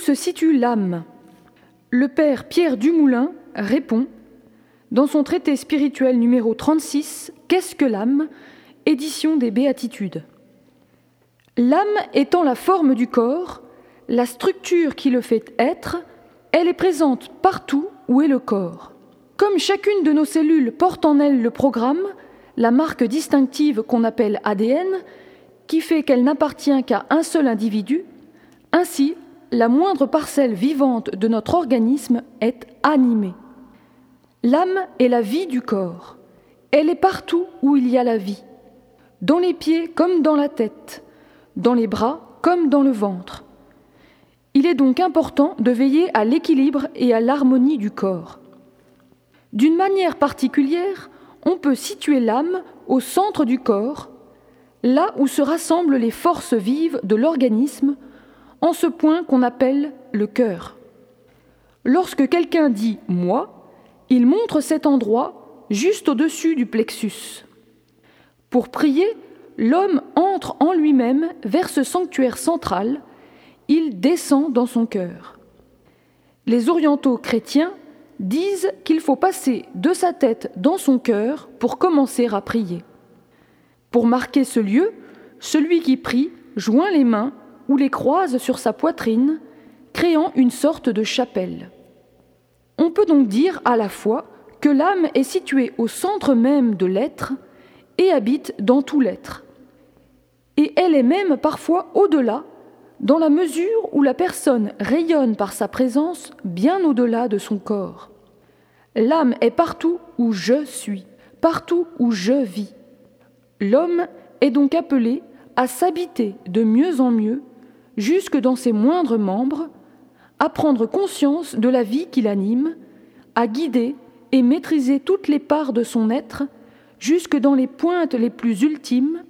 Se situe l'âme Le père Pierre Dumoulin répond dans son traité spirituel numéro 36 Qu'est-ce que l'âme? Édition des Béatitudes. L'âme étant la forme du corps, la structure qui le fait être, elle est présente partout où est le corps. Comme chacune de nos cellules porte en elle le programme, la marque distinctive qu'on appelle ADN, qui fait qu'elle n'appartient qu'à un seul individu, ainsi la moindre parcelle vivante de notre organisme est animée. L'âme est la vie du corps. Elle est partout où il y a la vie dans les pieds comme dans la tête, dans les bras comme dans le ventre. Il est donc important de veiller à l'équilibre et à l'harmonie du corps. D'une manière particulière, on peut situer l'âme au centre du corps, là où se rassemblent les forces vives de l'organisme, en ce point qu'on appelle le cœur. Lorsque quelqu'un dit moi, il montre cet endroit juste au-dessus du plexus. Pour prier, l'homme entre en lui-même vers ce sanctuaire central, il descend dans son cœur. Les orientaux chrétiens disent qu'il faut passer de sa tête dans son cœur pour commencer à prier. Pour marquer ce lieu, celui qui prie joint les mains ou les croise sur sa poitrine, créant une sorte de chapelle. On peut donc dire à la fois que l'âme est située au centre même de l'être, et habite dans tout l'être. Et elle est même parfois au-delà, dans la mesure où la personne rayonne par sa présence bien au-delà de son corps. L'âme est partout où je suis, partout où je vis. L'homme est donc appelé à s'habiter de mieux en mieux, jusque dans ses moindres membres, à prendre conscience de la vie qui l'anime, à guider et maîtriser toutes les parts de son être, jusque dans les pointes les plus ultimes,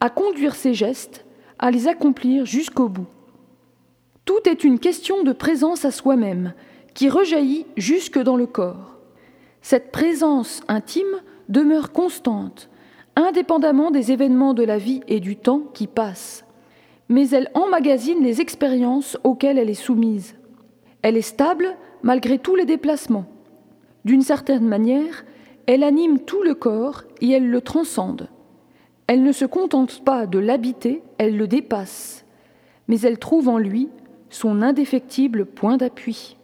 à conduire ses gestes, à les accomplir jusqu'au bout. Tout est une question de présence à soi-même, qui rejaillit jusque dans le corps. Cette présence intime demeure constante, indépendamment des événements de la vie et du temps qui passent. Mais elle emmagasine les expériences auxquelles elle est soumise. Elle est stable malgré tous les déplacements. D'une certaine manière, elle anime tout le corps et elle le transcende. Elle ne se contente pas de l'habiter, elle le dépasse, mais elle trouve en lui son indéfectible point d'appui.